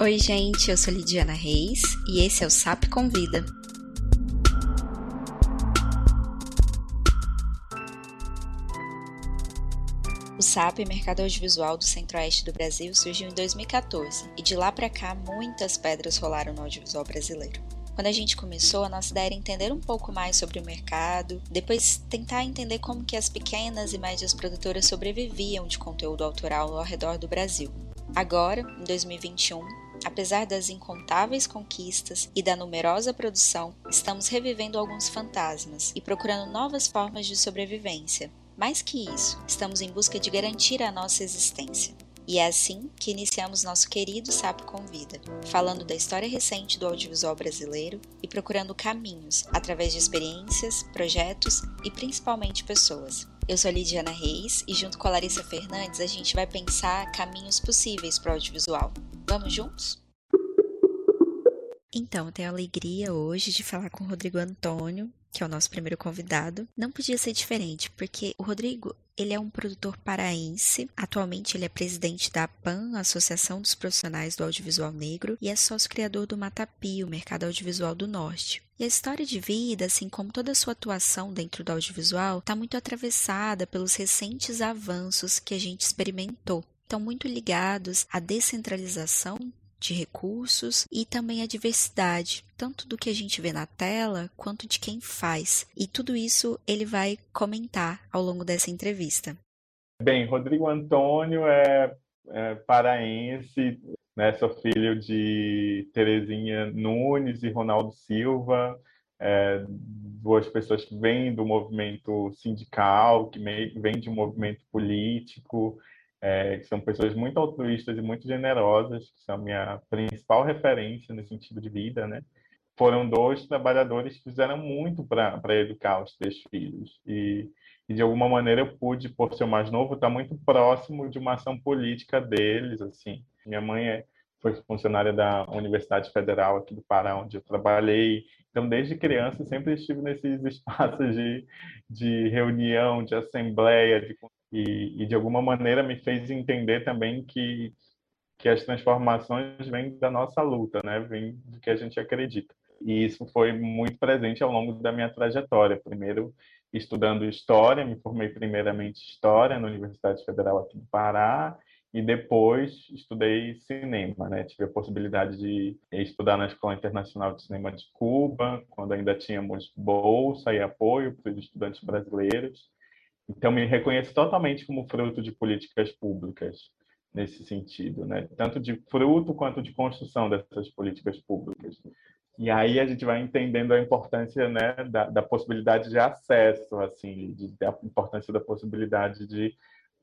Oi, gente, eu sou Lidiana Reis e esse é o SAP Convida. O SAP, Mercado Audiovisual do Centro-Oeste do Brasil, surgiu em 2014 e de lá para cá muitas pedras rolaram no audiovisual brasileiro. Quando a gente começou, a nossa ideia era entender um pouco mais sobre o mercado, depois tentar entender como que as pequenas e médias produtoras sobreviviam de conteúdo autoral ao redor do Brasil. Agora, em 2021, Apesar das incontáveis conquistas e da numerosa produção, estamos revivendo alguns fantasmas e procurando novas formas de sobrevivência. Mais que isso, estamos em busca de garantir a nossa existência. E é assim que iniciamos nosso querido Sapo Convida, falando da história recente do audiovisual brasileiro e procurando caminhos através de experiências, projetos e principalmente pessoas. Eu sou a Lidiana Reis e junto com a Larissa Fernandes a gente vai pensar caminhos possíveis para o audiovisual. Vamos juntos? Então, eu tenho a alegria hoje de falar com o Rodrigo Antônio, que é o nosso primeiro convidado. Não podia ser diferente, porque o Rodrigo, ele é um produtor paraense. Atualmente ele é presidente da APAN, Associação dos Profissionais do Audiovisual Negro, e é sócio criador do Matapi, o Mercado Audiovisual do Norte. E a história de vida, assim como toda a sua atuação dentro do audiovisual, está muito atravessada pelos recentes avanços que a gente experimentou estão muito ligados à descentralização de recursos e também à diversidade, tanto do que a gente vê na tela quanto de quem faz. E tudo isso ele vai comentar ao longo dessa entrevista. Bem, Rodrigo Antônio é, é paraense, né? sou filho de Terezinha Nunes e Ronaldo Silva, é, duas pessoas que vêm do movimento sindical, que vêm de um movimento político, é, que são pessoas muito altruístas e muito generosas, que são minha principal referência no sentido de vida, né? Foram dois trabalhadores que fizeram muito para educar os três filhos. E, e, de alguma maneira, eu pude, por ser mais novo, estar muito próximo de uma ação política deles, assim. Minha mãe é, foi funcionária da Universidade Federal aqui do Pará, onde eu trabalhei. Então, desde criança, sempre estive nesses espaços de, de reunião, de assembleia, de e, e, de alguma maneira me fez entender também que que as transformações vêm da nossa luta, né? Vêm do que a gente acredita. E isso foi muito presente ao longo da minha trajetória. Primeiro estudando história, me formei primeiramente história na Universidade Federal aqui do Pará e depois estudei cinema, né? Tive a possibilidade de estudar na Escola Internacional de Cinema de Cuba, quando ainda tínhamos bolsa e apoio para os estudantes brasileiros. Então, me reconheço totalmente como fruto de políticas públicas nesse sentido, né? Tanto de fruto quanto de construção dessas políticas públicas. E aí a gente vai entendendo a importância, né, da, da possibilidade de acesso, assim, de, da importância da possibilidade de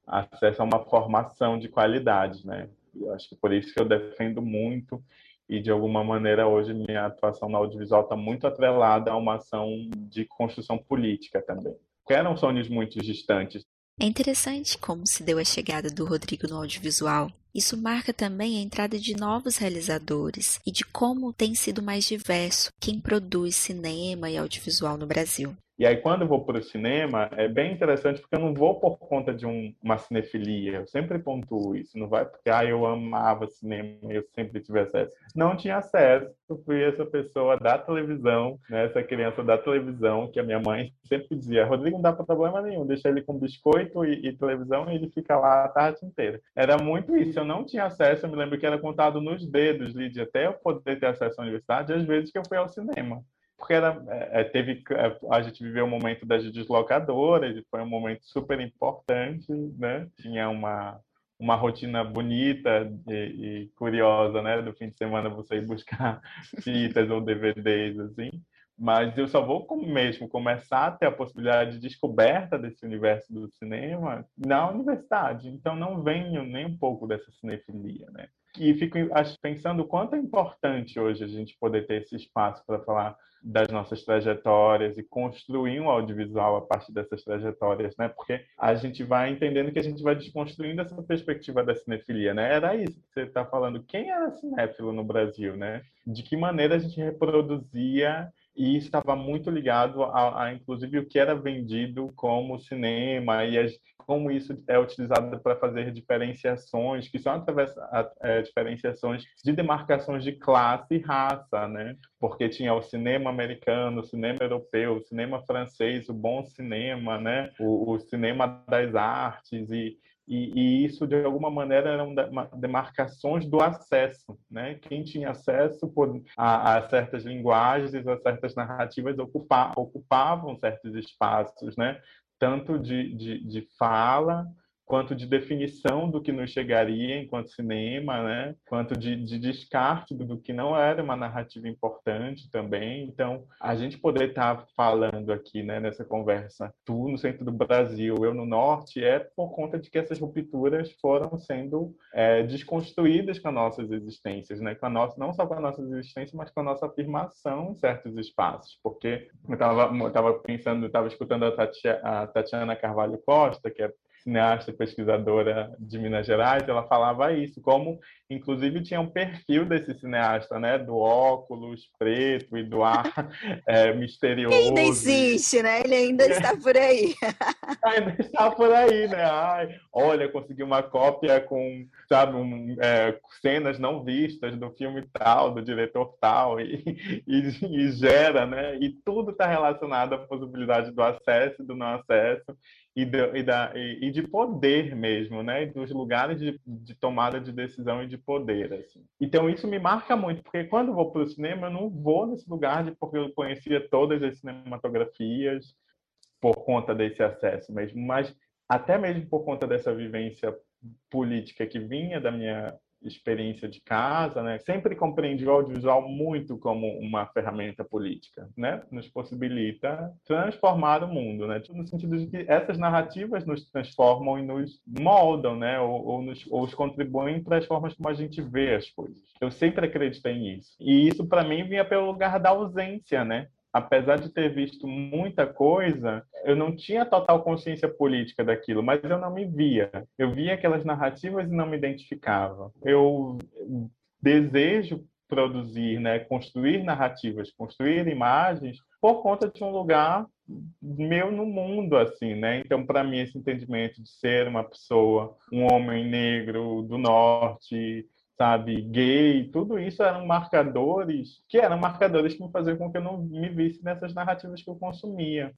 acesso a uma formação de qualidade, né? Eu acho que por isso que eu defendo muito e de alguma maneira hoje minha atuação no audiovisual está muito atrelada a uma ação de construção política também eram sonhos muito distantes. É interessante como se deu a chegada do Rodrigo no audiovisual. Isso marca também a entrada de novos realizadores e de como tem sido mais diverso quem produz cinema e audiovisual no Brasil. E aí, quando eu vou para o cinema, é bem interessante porque eu não vou por conta de um, uma cinefilia. Eu sempre pontuo isso. Não vai porque ah, eu amava cinema eu sempre tive acesso. Não tinha acesso. Eu fui essa pessoa da televisão, né, essa criança da televisão, que a minha mãe sempre dizia: Rodrigo, não dá para problema nenhum, deixa ele com biscoito e, e, televisão e ele fica lá a tarde inteira. Era muito isso. Eu não tinha acesso. Eu me lembro que era contado nos dedos, Lídia, até eu poder ter acesso à universidade, às vezes que eu fui ao cinema porque era, é, é, teve, é, a gente viveu um momento das deslocadoras e foi um momento super importante, né? Tinha uma, uma rotina bonita e, e, curiosa, né? Do fim de semana você ir buscar fitas ou DVDs, assim. Mas eu só vou mesmo começar a ter a possibilidade de descoberta desse universo do cinema na universidade. Então não venho nem um pouco dessa cinefilia, né? E fico pensando o quanto é importante hoje a gente poder ter esse espaço para falar das nossas trajetórias e construir um audiovisual a partir dessas trajetórias, né? Porque a gente vai entendendo que a gente vai desconstruindo essa perspectiva da cinefilia, né? Era isso que você está falando. Quem era cinéfilo no Brasil, né? De que maneira a gente reproduzia e isso estava muito ligado a, a, inclusive, o que era vendido como cinema e as, como isso é utilizado para fazer diferenciações, que são através é, diferenciações de demarcações de classe e raça, né? Porque tinha o cinema americano, o cinema europeu, o cinema francês, o bom cinema, né? O, o cinema das artes e e, e, isso, de alguma maneira, eram demarcações do acesso. Né? Quem tinha acesso a, a certas linguagens, a certas narrativas, ocupa, ocupavam certos espaços, né? tanto de, de, de fala quanto de definição do que nos chegaria enquanto cinema, né? quanto de, de descarte do, que não era uma narrativa importante também. Então, a gente poder estar tá falando aqui né, nessa conversa, tu no centro do Brasil, eu no norte, é por conta de que essas rupturas foram sendo é, desconstruídas com as nossas existências, né? com a nossa, não só com a nossa existência, mas com a nossa afirmação em certos espaços. Porque eu estava pensando, estava escutando a Tatiana Carvalho Costa, que é cineasta pesquisadora de Minas Gerais, ela falava isso, como inclusive tinha um perfil desse cineasta, né, do óculos preto e do ar é, misterioso. ainda existe, né? Ele ainda está por aí. ainda está por aí, né? Ai, olha, consegui uma cópia com, sabe, um, é, cenas não vistas do filme tal, do diretor tal, e, e, e gera, né? E tudo está relacionado à possibilidade do acesso e do não acesso e de, e, da, e, de poder mesmo, né? Dos lugares de, de, tomada de decisão e de poder, assim. Então isso me marca muito, porque quando vou para o cinema, eu não vou nesse lugar de porque eu conhecia todas as cinematografias por conta desse acesso mesmo, mas até mesmo por conta dessa vivência política que vinha da minha experiência de casa, né? Sempre compreendi o audiovisual muito como uma ferramenta política, né? Nos possibilita transformar o mundo, né? No sentido de que essas narrativas nos transformam e nos moldam, né? Ou, ou nos ou contribuem para as formas como a gente vê as coisas. Eu sempre acreditei nisso. E isso para mim vinha pelo lugar da ausência, né? Apesar de ter visto muita coisa, eu não tinha total consciência política daquilo, mas eu não me via. Eu via aquelas narrativas e não me identificava. Eu desejo produzir, né, construir narrativas, construir imagens por conta de um lugar meu no mundo assim, né? Então, para mim esse entendimento de ser uma pessoa, um homem negro do norte, sabe, gay, tudo isso eram marcadores que eram marcadores que me faziam com que eu não me visse nessas narrativas que eu consumia.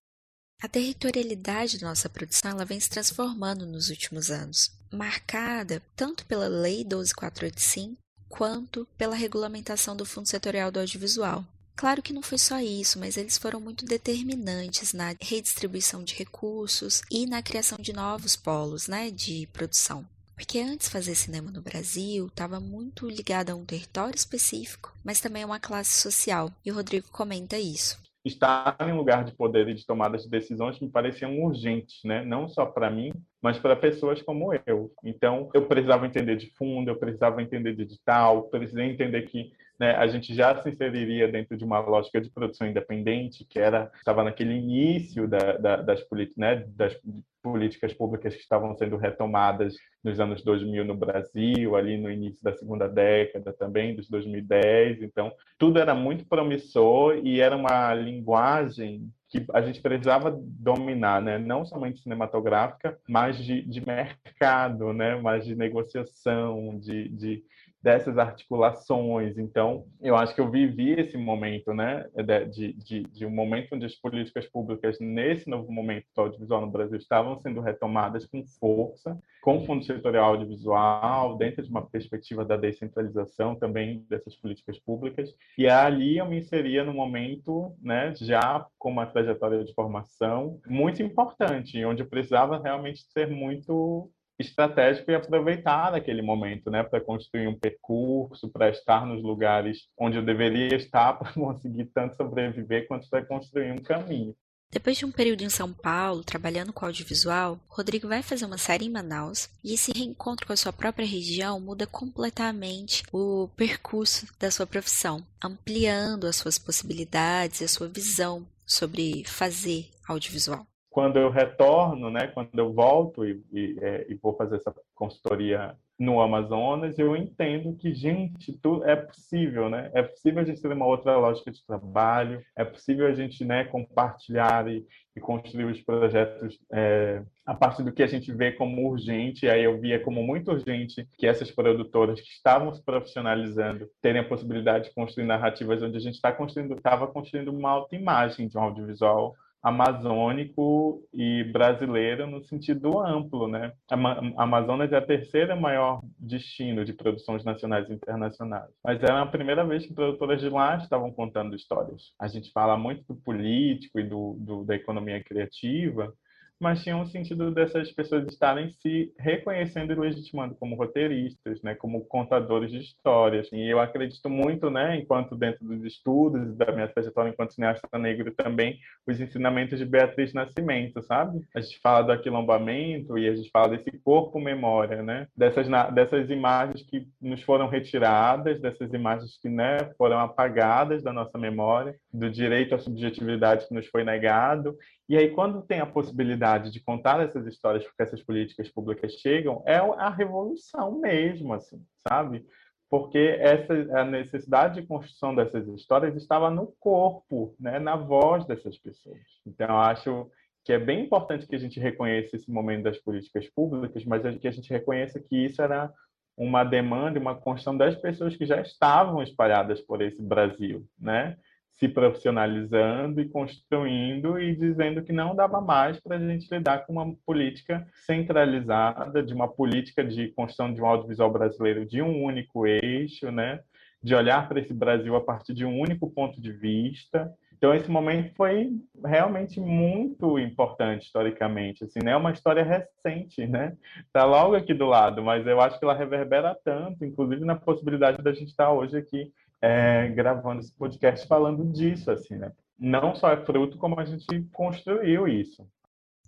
A territorialidade da nossa produção ela vem se transformando nos últimos anos, marcada tanto pela Lei 12485 quanto pela regulamentação do Fundo Setorial do Audiovisual. Claro que não foi só isso, mas eles foram muito determinantes na redistribuição de recursos e na criação de novos polos né, de produção. Porque antes fazer cinema no Brasil estava muito ligado a um território específico, mas também a uma classe social, e o Rodrigo comenta isso. Estar em lugar de poder e de tomada de decisões me pareciam urgentes, né? não só para mim, mas para pessoas como eu. Então, eu precisava entender de fundo, eu precisava entender de edital, precisei entender que né, a gente já se inseriria dentro de uma lógica de produção independente, que era estava naquele início da, da, das, né, das políticas públicas que estavam sendo retomadas nos anos 2000 no Brasil, ali no início da segunda década também, dos 2010. Então, tudo era muito promissor e era uma linguagem que a gente precisava dominar, né? não somente cinematográfica, mas de, de mercado, né? mas de negociação, de, de dessas articulações. Então, eu acho que eu vivi esse momento, né, de, de, de, um momento onde as políticas públicas, nesse novo momento do audiovisual no Brasil, estavam sendo retomadas com força, com o Fundo Setorial Audiovisual, dentro de uma perspectiva da descentralização também dessas políticas públicas. E ali eu me inseria no momento, né, já com uma trajetória de formação muito importante, onde eu precisava realmente ser muito estratégico e aproveitar aquele momento, né, para construir um percurso, para estar nos lugares onde eu deveria estar para conseguir tanto sobreviver quanto para construir um caminho. Depois de um período em São Paulo, trabalhando com audiovisual, Rodrigo vai fazer uma série em Manaus e esse reencontro com a sua própria região muda completamente o percurso da sua profissão, ampliando as suas possibilidades e a sua visão sobre fazer audiovisual quando eu retorno, né, quando eu volto e, e, é, e, vou fazer essa consultoria no Amazonas, eu entendo que, gente, tudo é possível, né? É possível a gente ter uma outra lógica de trabalho, é possível a gente né, compartilhar e, e construir os projetos é, a partir do que a gente vê como urgente. Aí eu via como muito urgente que essas produtoras que estavam se profissionalizando terem a possibilidade de construir narrativas onde a gente está construindo, estava construindo uma autoimagem de um audiovisual amazônico e brasileiro no sentido amplo, né? A Amazonas é a terceira maior destino de produções nacionais e internacionais, mas era a primeira vez que produtoras de lá estavam contando histórias. A gente fala muito do político e do, do da economia criativa, mas tinha um sentido dessas pessoas estarem se reconhecendo e legitimando como roteiristas, né, como contadores de histórias. E eu acredito muito, né, enquanto dentro dos estudos da minha trajetória enquanto cineasta negro também, os ensinamentos de Beatriz Nascimento, sabe? A gente fala do aquilombamento e a gente fala desse corpo memória, né? Dessas dessas imagens que nos foram retiradas, dessas imagens que, né, foram apagadas da nossa memória, do direito à subjetividade que nos foi negado e aí, quando tem a possibilidade de contar essas histórias, porque essas políticas públicas chegam, é a revolução mesmo, assim, sabe? Porque essa a necessidade de construção dessas histórias estava no corpo, né, na voz dessas pessoas. Então, acho que é bem importante que a gente reconheça esse momento das políticas públicas, mas que a gente reconheça que isso era uma demanda, uma construção das pessoas que já estavam espalhadas por esse Brasil, né? Se profissionalizando e construindo e dizendo que não dava mais para a gente lidar com uma política centralizada, de uma política de construção de um audiovisual brasileiro de um único eixo, né? de olhar para esse Brasil a partir de um único ponto de vista. Então esse momento foi realmente muito importante historicamente, assim, né? É uma história recente, né? Tá logo aqui do lado, mas eu acho que ela reverbera tanto, inclusive na possibilidade da gente estar hoje aqui é, gravando esse podcast falando disso, assim, né? Não só é fruto, como a gente construiu isso.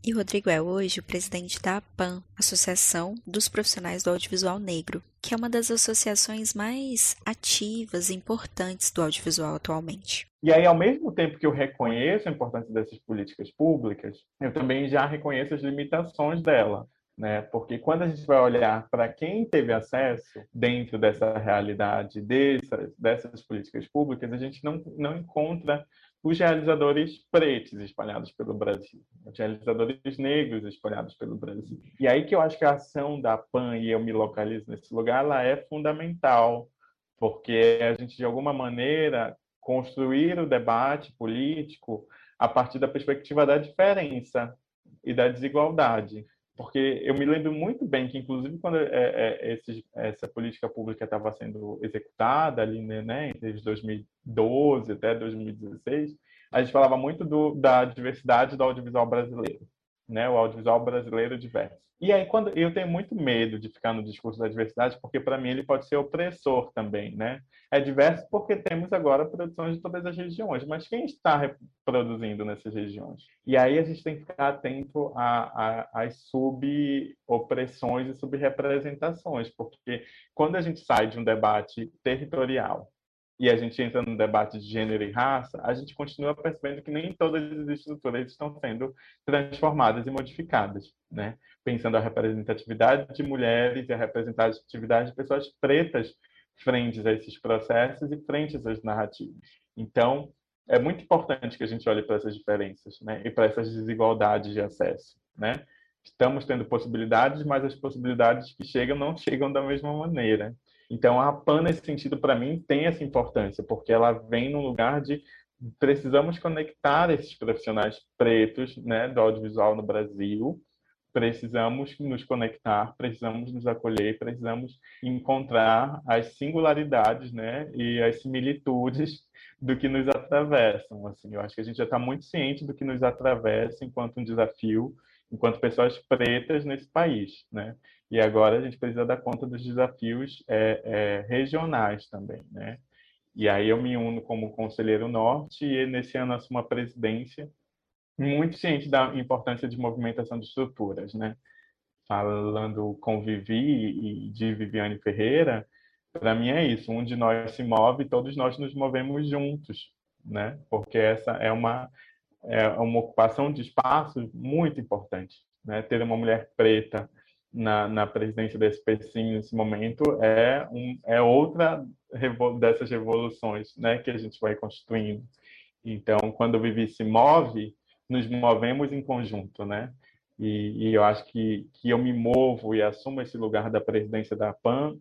E Rodrigo é hoje o presidente da APAN, Associação dos Profissionais do Audiovisual Negro, que é uma das associações mais ativas e importantes do audiovisual atualmente. E aí, ao mesmo tempo que eu reconheço a importância dessas políticas públicas, eu também já reconheço as limitações dela né? Porque quando a gente vai olhar para quem teve acesso dentro dessa realidade dessas, dessas políticas públicas, a gente não, não encontra os realizadores pretos espalhados pelo Brasil, os realizadores negros espalhados pelo Brasil. E aí que eu acho que a ação da PAN, e eu me localizo nesse lugar, ela é fundamental, porque a gente, de alguma maneira, construir o debate político a partir da perspectiva da diferença e da desigualdade porque eu me lembro muito bem que, inclusive, quando é, é, esse, essa política pública estava sendo executada ali, né, né entre 2012 até 2016, a gente falava muito do, da diversidade do audiovisual brasileiro, né, o audiovisual brasileiro diverso. E aí, quando eu tenho muito medo de ficar no discurso da diversidade, porque para mim ele pode ser opressor também, né? É diverso porque temos agora produções de todas as regiões, mas quem está reproduzindo nessas regiões? E aí a gente tem que ficar atento às sub-opressões e sub-representações, porque quando a gente sai de um debate territorial e a gente entra no debate de gênero e raça, a gente continua percebendo que nem todas as estruturas estão sendo transformadas e modificadas, né? Pensando a representatividade de mulheres e a representatividade de pessoas pretas frente a esses processos e frente essas narrativas. Então, é muito importante que a gente olhe para essas diferenças, né? E para essas desigualdades de acesso, né? Estamos tendo possibilidades, mas as possibilidades que chegam não chegam da mesma maneira. Então, a PAN, nesse sentido, para mim, tem essa importância, porque ela vem no lugar de precisamos conectar esses profissionais pretos né, do audiovisual no Brasil, precisamos nos conectar, precisamos nos acolher, precisamos encontrar as singularidades né, e as similitudes do que nos atravessam. Assim, eu acho que a gente já está muito ciente do que nos atravessa enquanto um desafio, enquanto pessoas pretas nesse país. Né? E agora a gente precisa dar conta dos desafios é, é, regionais também, né? E aí eu me uno como conselheiro norte e nesse ano assumo a presidência, muito ciente da importância de movimentação de estruturas, né? Falando com Vivi e de Viviane Ferreira, para mim é isso, um de nós se move, todos nós nos movemos juntos, né? Porque essa é uma é uma ocupação de espaço muito importante, né? Ter uma mulher preta na, na presidência da SPCIM nesse momento é, um, é outra dessas revoluções né, que a gente vai constituindo. Então, quando o Vivi se move, nos movemos em conjunto, né? E, e, eu acho que, que eu me movo e assumo esse lugar da presidência da PAN,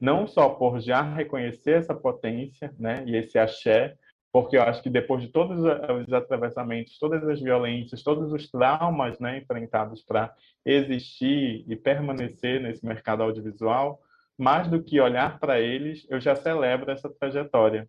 não só por já reconhecer essa potência né, e esse axé, porque eu acho que depois de todos os atravessamentos, todas as violências, todos os traumas né, enfrentados para existir e permanecer nesse mercado audiovisual, mais do que olhar para eles, eu já celebro essa trajetória.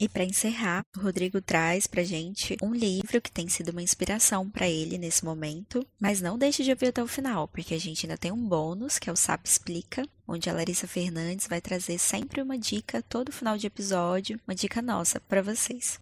E para encerrar, o Rodrigo traz para gente um livro que tem sido uma inspiração para ele nesse momento, mas não deixe de ouvir até o final, porque a gente ainda tem um bônus, que é o SAP Explica, onde a Larissa Fernandes vai trazer sempre uma dica todo final de episódio, uma dica nossa para vocês.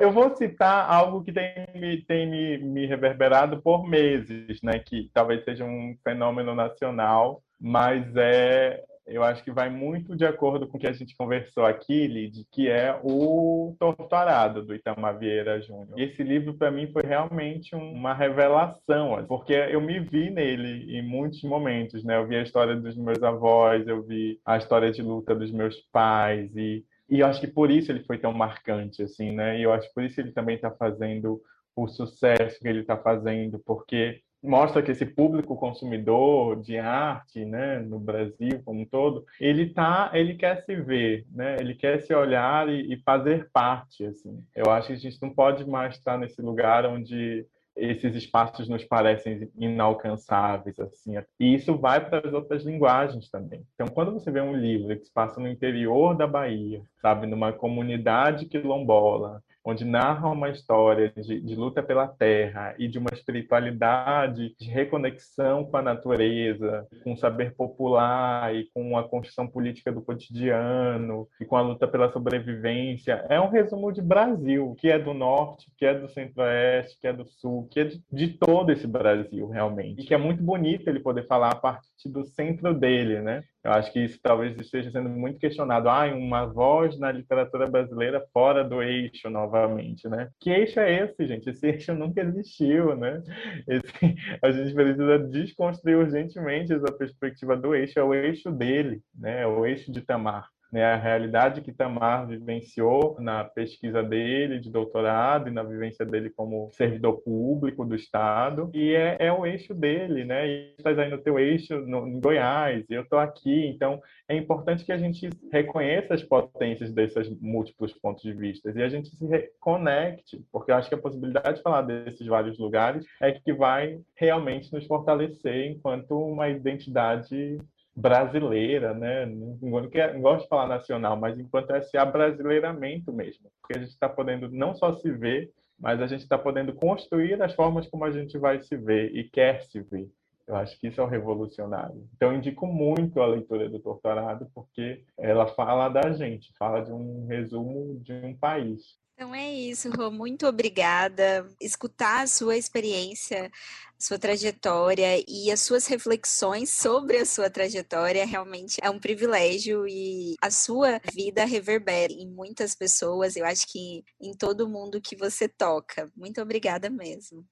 Eu vou citar algo que tem, tem me, me reverberado por meses, né? Que talvez seja um fenômeno nacional, mas é eu acho que vai muito de acordo com o que a gente conversou aqui, Lid, que é o Torturado, do Itamar Vieira Júnior. Esse livro, para mim, foi realmente uma revelação, porque eu me vi nele em muitos momentos, né? Eu vi a história dos meus avós, eu vi a história de luta dos meus pais, e, e eu acho que por isso ele foi tão marcante, assim, né? E eu acho que por isso ele também está fazendo o sucesso que ele está fazendo, porque mostra que esse público consumidor de arte, né, no Brasil como um todo, ele tá, ele quer se ver, né, ele quer se olhar e, e fazer parte, assim. Eu acho que a gente não pode mais estar nesse lugar onde esses espaços nos parecem inalcançáveis, assim. E isso vai para as outras linguagens também. Então, quando você vê um livro que se passa no interior da Bahia, sabe, numa comunidade quilombola, onde narra uma história de, de, luta pela terra e de uma espiritualidade de reconexão com a natureza, com o saber popular e com a construção política do cotidiano e com a luta pela sobrevivência. É um resumo de Brasil, que é do norte, que é do centro-oeste, que é do sul, que é de, de todo esse Brasil, realmente. E que é muito bonito ele poder falar a partir do centro dele, né? Eu acho que isso talvez esteja sendo muito questionado. Ah, uma voz na literatura brasileira fora do eixo novamente, né? Que eixo é esse, gente? Esse eixo nunca existiu, né? Esse, a gente precisa desconstruir urgentemente essa perspectiva do eixo. É o eixo dele, né? É o eixo de Tamar né, a realidade que Tamar vivenciou na pesquisa dele de doutorado e na vivência dele como servidor público do Estado, e é, é o eixo dele, né? E estás aí no teu eixo no, em Goiás, e eu estou aqui, então é importante que a gente reconheça as potências desses múltiplos pontos de vista e a gente se reconecte, porque eu acho que a possibilidade de falar desses vários lugares é que vai realmente nos fortalecer enquanto uma identidade brasileira, né? Não, não, gosto de falar nacional, mas enquanto esse abrasileiramento mesmo, porque a gente está podendo não só se ver, mas a gente está podendo construir as formas como a gente vai se ver e quer se ver. Eu acho que isso é o revolucionário. Então, indico muito a leitura do Torturado, porque ela fala da gente, fala de um resumo de um país. Então é isso, Rô. Muito obrigada. Escutar a sua experiência, a sua trajetória e as suas reflexões sobre a sua trajetória realmente é um privilégio e a sua vida reverbera em muitas pessoas. Eu acho que em todo mundo que você toca. Muito obrigada mesmo.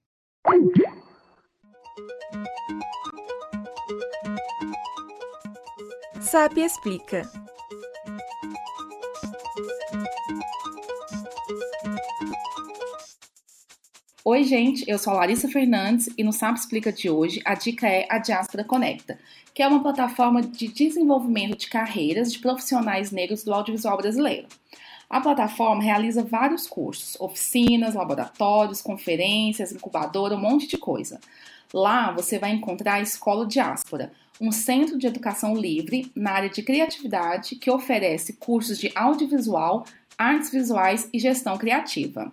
SAP Explica Oi, gente, eu sou a Larissa Fernandes e no SAP Explica de hoje a dica é a Diaspora Conecta, que é uma plataforma de desenvolvimento de carreiras de profissionais negros do audiovisual brasileiro. A plataforma realiza vários cursos, oficinas, laboratórios, conferências, incubadora, um monte de coisa. Lá você vai encontrar a Escola Diáspora, um centro de educação livre na área de criatividade que oferece cursos de audiovisual, artes visuais e gestão criativa.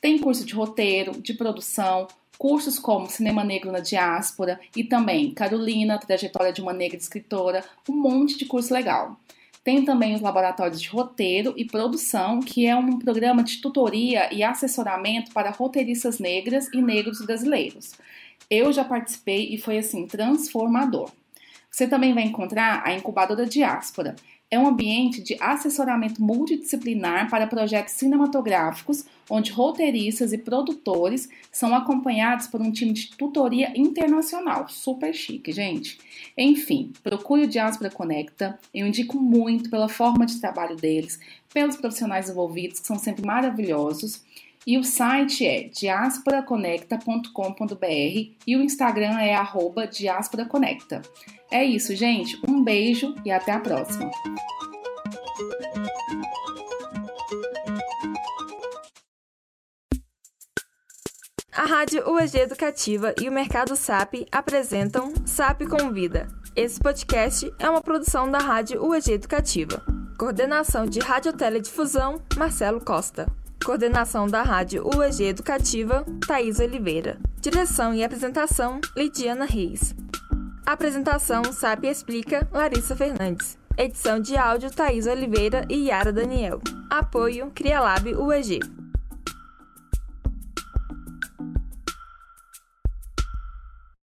Tem curso de roteiro, de produção, cursos como Cinema Negro na Diáspora e também Carolina, Trajetória de uma Negra Escritora, um monte de curso legal. Tem também os laboratórios de roteiro e produção, que é um programa de tutoria e assessoramento para roteiristas negras e negros brasileiros. Eu já participei e foi assim transformador. Você também vai encontrar a Incubadora Diáspora. É um ambiente de assessoramento multidisciplinar para projetos cinematográficos, onde roteiristas e produtores são acompanhados por um time de tutoria internacional. Super chique, gente. Enfim, procure o Diáspora Conecta. Eu indico muito pela forma de trabalho deles, pelos profissionais envolvidos, que são sempre maravilhosos. E o site é diasporaconecta.com.br e o Instagram é arroba diasporaconecta. É isso, gente. Um beijo e até a próxima. A Rádio UEG Educativa e o Mercado SAP apresentam SAP Convida. Esse podcast é uma produção da Rádio UEG Educativa. Coordenação de Radioteledifusão, Marcelo Costa. Coordenação da Rádio UEG Educativa, Thaís Oliveira. Direção e apresentação, Lidiana Reis. Apresentação SAP Explica, Larissa Fernandes. Edição de áudio, Thaís Oliveira e Yara Daniel. Apoio, CriaLab UEG.